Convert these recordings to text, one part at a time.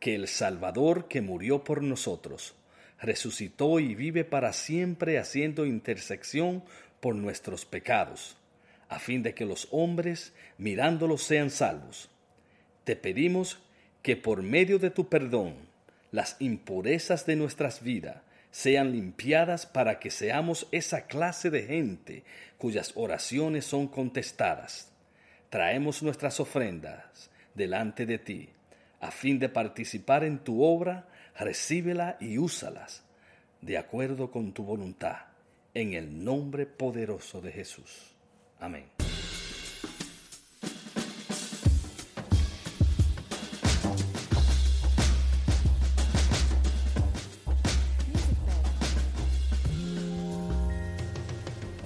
que el Salvador que murió por nosotros, resucitó y vive para siempre haciendo intersección por nuestros pecados, a fin de que los hombres, mirándolos, sean salvos. Te pedimos que por medio de tu perdón, las impurezas de nuestras vidas sean limpiadas para que seamos esa clase de gente cuyas oraciones son contestadas. Traemos nuestras ofrendas delante de ti, a fin de participar en tu obra, recíbela y úsalas, de acuerdo con tu voluntad, en el nombre poderoso de Jesús. Amén.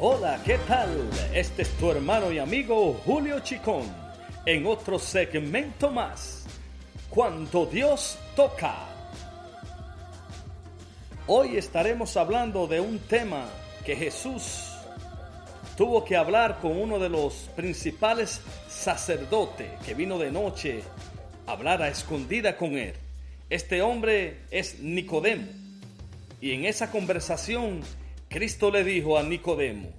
Hola, ¿qué tal? Este es tu hermano y amigo Julio Chicón en otro segmento más. Cuando Dios toca. Hoy estaremos hablando de un tema que Jesús tuvo que hablar con uno de los principales sacerdotes que vino de noche a hablar a escondida con él. Este hombre es Nicodemo. Y en esa conversación Cristo le dijo a Nicodemo,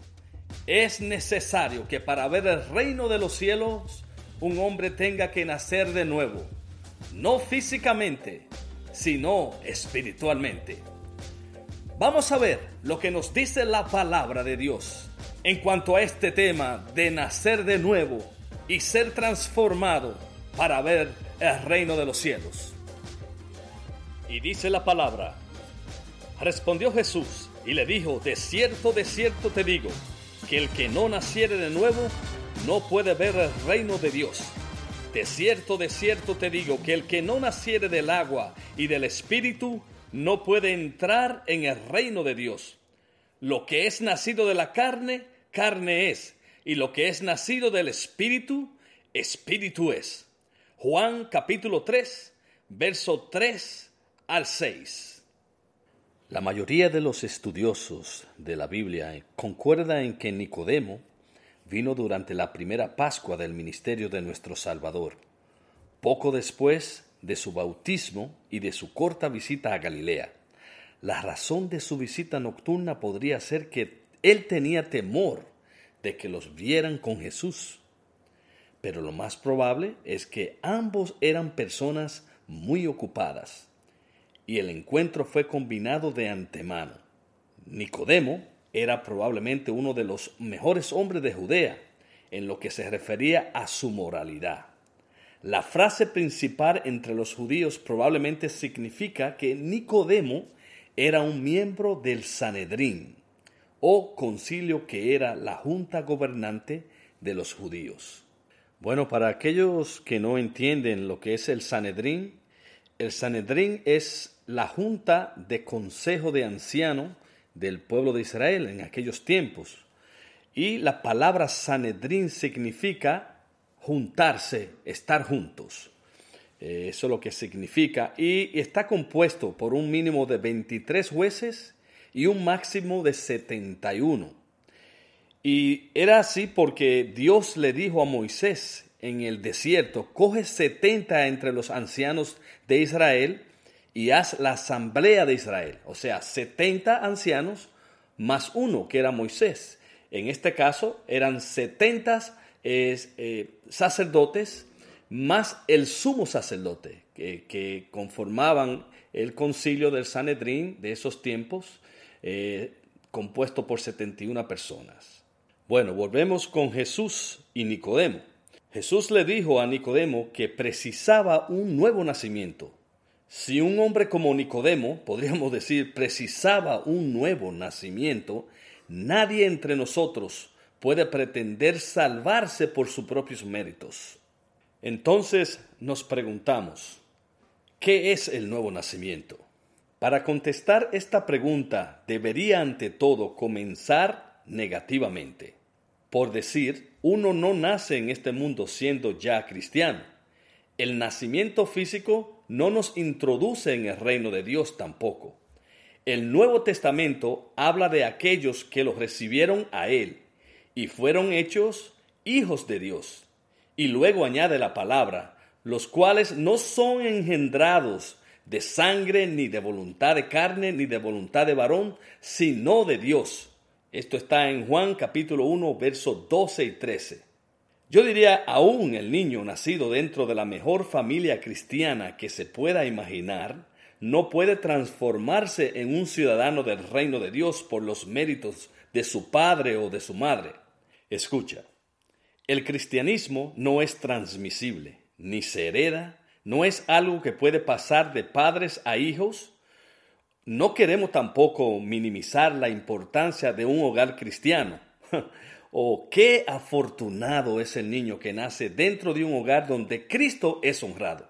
es necesario que para ver el reino de los cielos un hombre tenga que nacer de nuevo, no físicamente, sino espiritualmente. Vamos a ver lo que nos dice la palabra de Dios en cuanto a este tema de nacer de nuevo y ser transformado para ver el reino de los cielos. Y dice la palabra, respondió Jesús, y le dijo, de cierto, de cierto te digo, que el que no naciere de nuevo no puede ver el reino de Dios. De cierto, de cierto te digo, que el que no naciere del agua y del espíritu no puede entrar en el reino de Dios. Lo que es nacido de la carne, carne es, y lo que es nacido del espíritu, espíritu es. Juan capítulo 3, verso 3 al 6. La mayoría de los estudiosos de la Biblia concuerda en que Nicodemo vino durante la primera Pascua del ministerio de nuestro Salvador, poco después de su bautismo y de su corta visita a Galilea. La razón de su visita nocturna podría ser que él tenía temor de que los vieran con Jesús. Pero lo más probable es que ambos eran personas muy ocupadas y el encuentro fue combinado de antemano. Nicodemo era probablemente uno de los mejores hombres de Judea en lo que se refería a su moralidad. La frase principal entre los judíos probablemente significa que Nicodemo era un miembro del Sanedrín o concilio que era la junta gobernante de los judíos. Bueno, para aquellos que no entienden lo que es el Sanedrín, el Sanedrín es la junta de consejo de ancianos del pueblo de Israel en aquellos tiempos. Y la palabra Sanedrín significa juntarse, estar juntos. Eh, eso es lo que significa. Y está compuesto por un mínimo de 23 jueces y un máximo de 71. Y era así porque Dios le dijo a Moisés en el desierto, coge 70 entre los ancianos de Israel y haz la asamblea de Israel, o sea, 70 ancianos más uno que era Moisés. En este caso eran 70 eh, sacerdotes más el sumo sacerdote que, conformaban el concilio del Sanedrín de esos tiempos, eh, compuesto por 71 personas. Bueno, volvemos con Jesús y Nicodemo. Jesús le dijo a Nicodemo que precisaba un nuevo nacimiento si un hombre como Nicodemo, podríamos decir, precisaba un nuevo nacimiento, nadie entre nosotros puede pretender salvarse por sus propios méritos. Entonces nos preguntamos, ¿qué es el nuevo nacimiento? Para contestar esta pregunta debería ante todo comenzar negativamente. Por decir, uno no nace en este mundo siendo ya cristiano. El nacimiento físico no nos introduce en el reino de Dios tampoco. El Nuevo Testamento habla de aquellos que lo recibieron a Él y fueron hechos hijos de Dios. Y luego añade la palabra, los cuales no son engendrados de sangre, ni de voluntad de carne, ni de voluntad de varón, sino de Dios. Esto está en Juan capítulo 1, versos 12 y 13. Yo diría, aún el niño nacido dentro de la mejor familia cristiana que se pueda imaginar, no puede transformarse en un ciudadano del reino de Dios por los méritos de su padre o de su madre. Escucha, el cristianismo no es transmisible, ni se hereda, no es algo que puede pasar de padres a hijos. No queremos tampoco minimizar la importancia de un hogar cristiano. oh, qué afortunado es el niño que nace dentro de un hogar donde Cristo es honrado.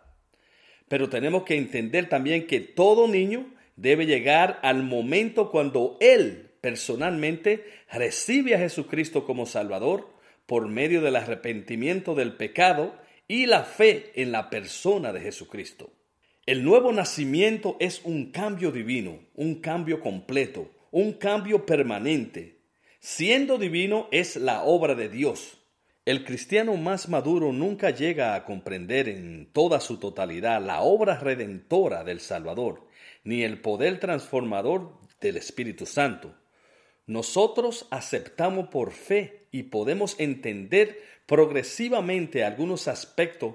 Pero tenemos que entender también que todo niño debe llegar al momento cuando él personalmente recibe a Jesucristo como Salvador por medio del arrepentimiento del pecado y la fe en la persona de Jesucristo. El nuevo nacimiento es un cambio divino, un cambio completo, un cambio permanente. Siendo divino es la obra de Dios. El cristiano más maduro nunca llega a comprender en toda su totalidad la obra redentora del Salvador, ni el poder transformador del Espíritu Santo. Nosotros aceptamos por fe y podemos entender progresivamente algunos aspectos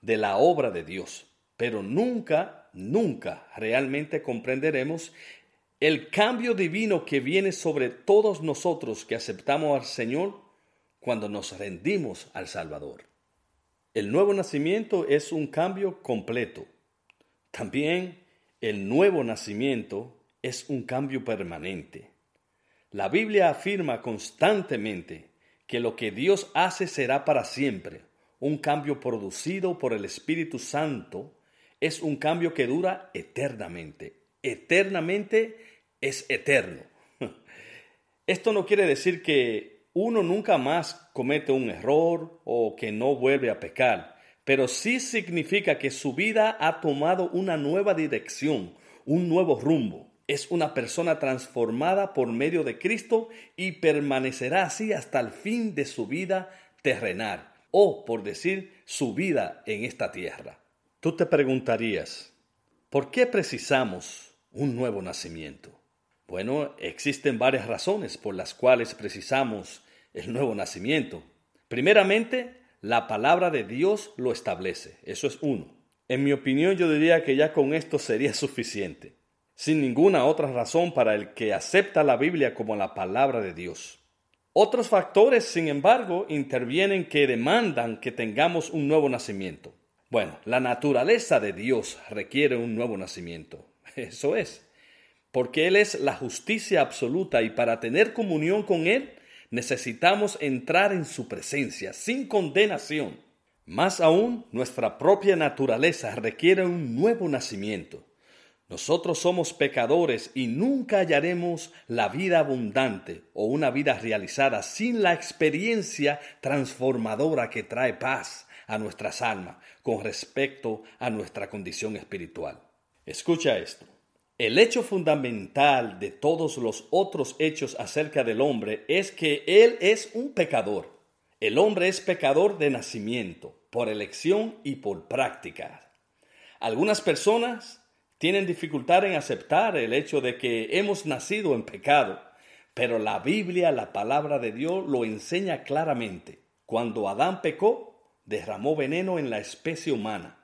de la obra de Dios, pero nunca, nunca realmente comprenderemos el cambio divino que viene sobre todos nosotros que aceptamos al Señor cuando nos rendimos al Salvador. El nuevo nacimiento es un cambio completo. También el nuevo nacimiento es un cambio permanente. La Biblia afirma constantemente que lo que Dios hace será para siempre. Un cambio producido por el Espíritu Santo es un cambio que dura eternamente. Eternamente es eterno. Esto no quiere decir que uno nunca más comete un error o que no vuelve a pecar, pero sí significa que su vida ha tomado una nueva dirección, un nuevo rumbo es una persona transformada por medio de Cristo y permanecerá así hasta el fin de su vida terrenal, o por decir, su vida en esta tierra. Tú te preguntarías, ¿por qué precisamos un nuevo nacimiento? Bueno, existen varias razones por las cuales precisamos el nuevo nacimiento. Primeramente, la palabra de Dios lo establece. Eso es uno. En mi opinión, yo diría que ya con esto sería suficiente sin ninguna otra razón para el que acepta la Biblia como la palabra de Dios. Otros factores, sin embargo, intervienen que demandan que tengamos un nuevo nacimiento. Bueno, la naturaleza de Dios requiere un nuevo nacimiento. Eso es. Porque Él es la justicia absoluta y para tener comunión con Él necesitamos entrar en su presencia sin condenación. Más aún, nuestra propia naturaleza requiere un nuevo nacimiento. Nosotros somos pecadores y nunca hallaremos la vida abundante o una vida realizada sin la experiencia transformadora que trae paz a nuestras almas con respecto a nuestra condición espiritual. Escucha esto. El hecho fundamental de todos los otros hechos acerca del hombre es que él es un pecador. El hombre es pecador de nacimiento, por elección y por práctica. Algunas personas tienen dificultad en aceptar el hecho de que hemos nacido en pecado, pero la Biblia, la palabra de Dios, lo enseña claramente. Cuando Adán pecó, derramó veneno en la especie humana.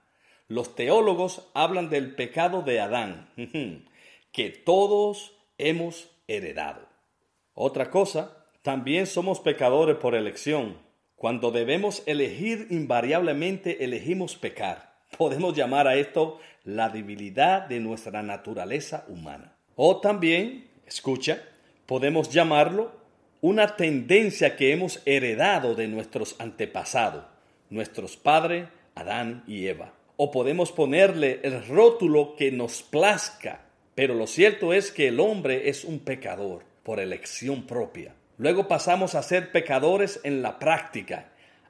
Los teólogos hablan del pecado de Adán, que todos hemos heredado. Otra cosa, también somos pecadores por elección. Cuando debemos elegir invariablemente elegimos pecar. Podemos llamar a esto la debilidad de nuestra naturaleza humana. O también, escucha, Podemos llamarlo una tendencia que hemos heredado de nuestros antepasados, nuestros padres Adán y Eva. O podemos ponerle el rótulo que nos plazca, pero lo cierto es que el hombre es un pecador por elección propia. Luego pasamos a ser pecadores en la práctica.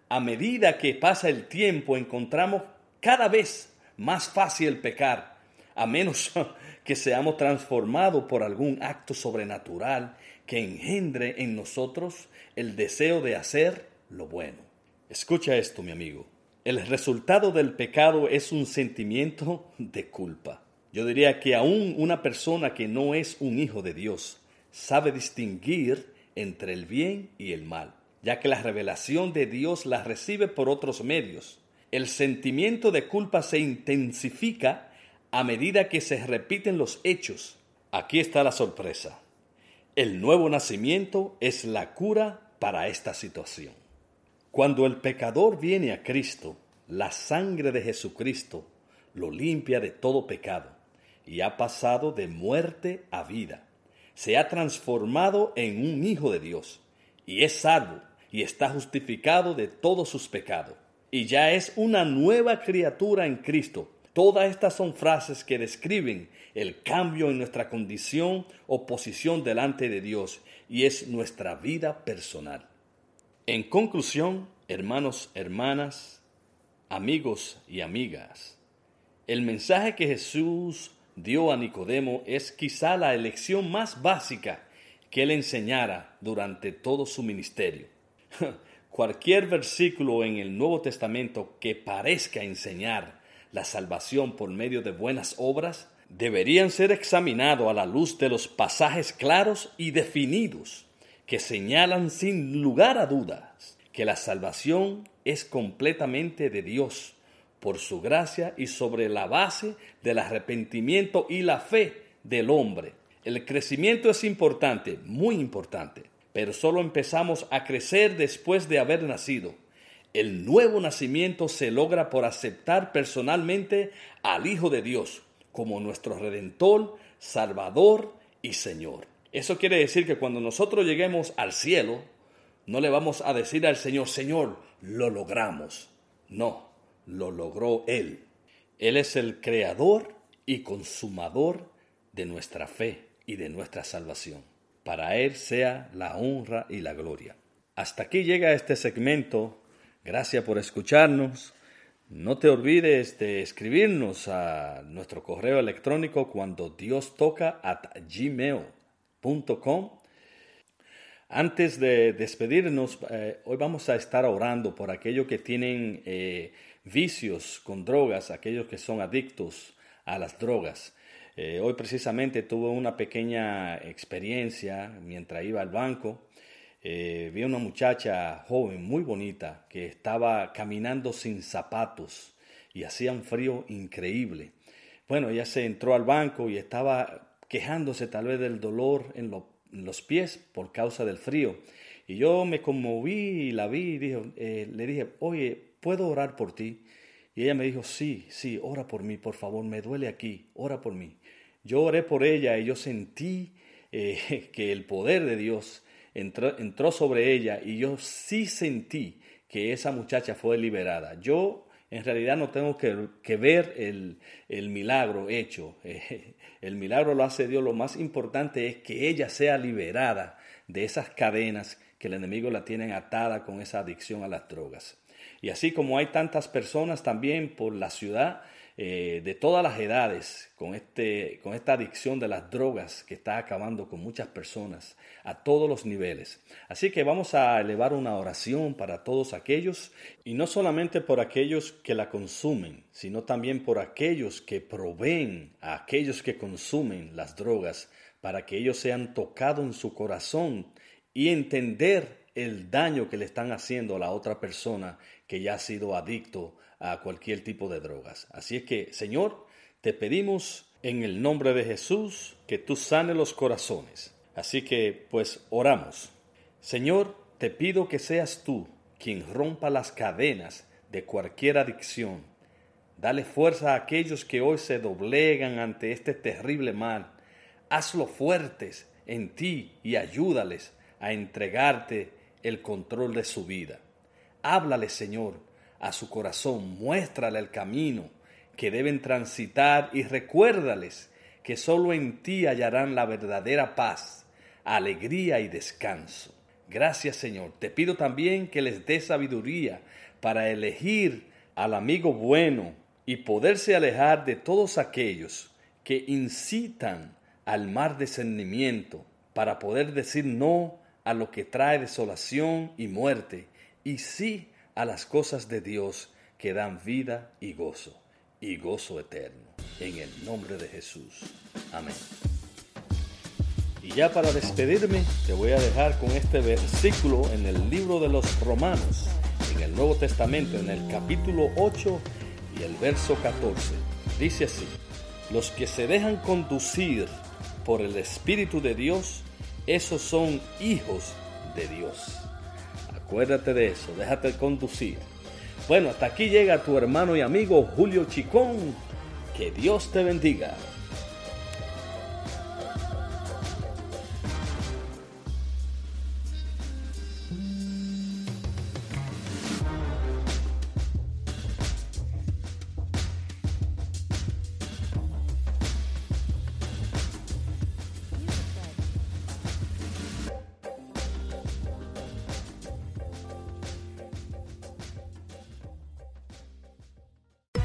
A medida que pasa el tiempo encontramos cada vez más fácil pecar, a menos que seamos transformados por algún acto sobrenatural que engendre en nosotros el deseo de hacer lo bueno. Escucha esto, mi amigo. El resultado del pecado es un sentimiento de culpa. Yo diría que aún una persona que no es un hijo de Dios sabe distinguir entre el bien y el mal, ya que la revelación de Dios la recibe por otros medios. El sentimiento de culpa se intensifica a medida que se repiten los hechos. Aquí está la sorpresa. El nuevo nacimiento es la cura para esta situación. Cuando el pecador viene a Cristo, la sangre de Jesucristo lo limpia de todo pecado y ha pasado de muerte a vida. Se ha transformado en un hijo de Dios y es salvo y está justificado de todos sus pecados. Y ya es una nueva criatura en Cristo. Todas estas son frases que describen el cambio en nuestra condición o posición delante de Dios y es nuestra vida personal. En conclusión, hermanos, hermanas, amigos y amigas, el mensaje que Jesús dio a Nicodemo es quizá la elección más básica que él enseñara durante todo su ministerio. Cualquier versículo en el Nuevo Testamento que parezca enseñar la salvación por medio de buenas obras deberían ser examinados a la luz de los pasajes claros y definidos que señalan sin lugar a dudas que la salvación es completamente de Dios por su gracia y sobre la base del arrepentimiento y la fe del hombre. El crecimiento es importante, muy importante, pero solo empezamos a crecer después de haber nacido. El nuevo nacimiento se logra por aceptar personalmente al Hijo de Dios como nuestro Redentor, Salvador y Señor. Eso quiere decir que cuando nosotros lleguemos al cielo, no le vamos a decir al Señor, Señor, lo logramos. No, lo logró Él. Él es el creador y consumador de nuestra fe y de nuestra salvación. Para Él sea la honra y la gloria. Hasta aquí llega este segmento. Gracias por escucharnos. No te olvides de escribirnos a nuestro correo electrónico cuando Dios toca at gmail antes de despedirnos, eh, hoy vamos a estar orando por aquellos que tienen eh, vicios con drogas, aquellos que son adictos a las drogas. Eh, hoy precisamente tuve una pequeña experiencia mientras iba al banco. vi una muchacha joven, muy bonita, que estaba caminando sin zapatos y hacía un frío increíble. Bueno, ella se entró al banco y estaba quejándose tal vez del dolor en, los pies por causa del frío. Y yo me conmoví y la vi y eh, le dije, oye, ¿puedo orar por ti? Y ella me dijo, sí, sí, ora por mí, por favor, me duele aquí, ora por mí. Yo oré por ella y yo sentí eh, que el poder de Dios entró, entró sobre ella y yo sí sentí que esa muchacha fue liberada. Yo en realidad no tengo que, ver el, milagro hecho. el milagro lo hace Dios. Lo más importante es que ella sea liberada de esas cadenas que el enemigo la tiene atada con esa adicción a las drogas. Y así como hay tantas personas también por la ciudad eh, de todas las edades con, este, con esta adicción de las drogas que está acabando con muchas personas a todos los niveles. Así que vamos a elevar una oración para todos aquellos y no solamente por aquellos que la consumen, sino también por aquellos que proveen a aquellos que consumen las drogas para que ellos sean tocados en su corazón y entender el daño que le están haciendo a la otra persona que ya ha sido adicto a cualquier tipo de drogas. Así es que, Señor, te pedimos en el nombre de Jesús que tú sane los corazones. Así que, pues, oramos. Señor, te pido que seas tú quien rompa las cadenas de cualquier adicción. Dale fuerza a aquellos que hoy se doblegan ante este terrible mal. Hazlo fuertes en ti y ayúdales a entregarte el control de su vida. Háblale, Señor, a su corazón, muéstrale el camino que deben transitar y recuérdales que solo en ti hallarán la verdadera paz, alegría y descanso. Gracias, Señor. Te pido también que les dé sabiduría para elegir al amigo bueno y poderse alejar de todos aquellos que incitan al mar discernimiento para poder decir no a lo que trae desolación y muerte y sí a las cosas de Dios que dan vida y gozo y gozo eterno. En el nombre de Jesús. Amén. Y ya para despedirme, te voy a dejar con este versículo en el libro de los Romanos, en el Nuevo Testamento, en el capítulo 8 y el verso 14. Dice así, los que se dejan conducir por el Espíritu de Dios, esos son hijos de Dios. Acuérdate de eso, déjate conducir. Bueno, hasta aquí llega tu hermano y amigo Julio Chicón. Que Dios te bendiga.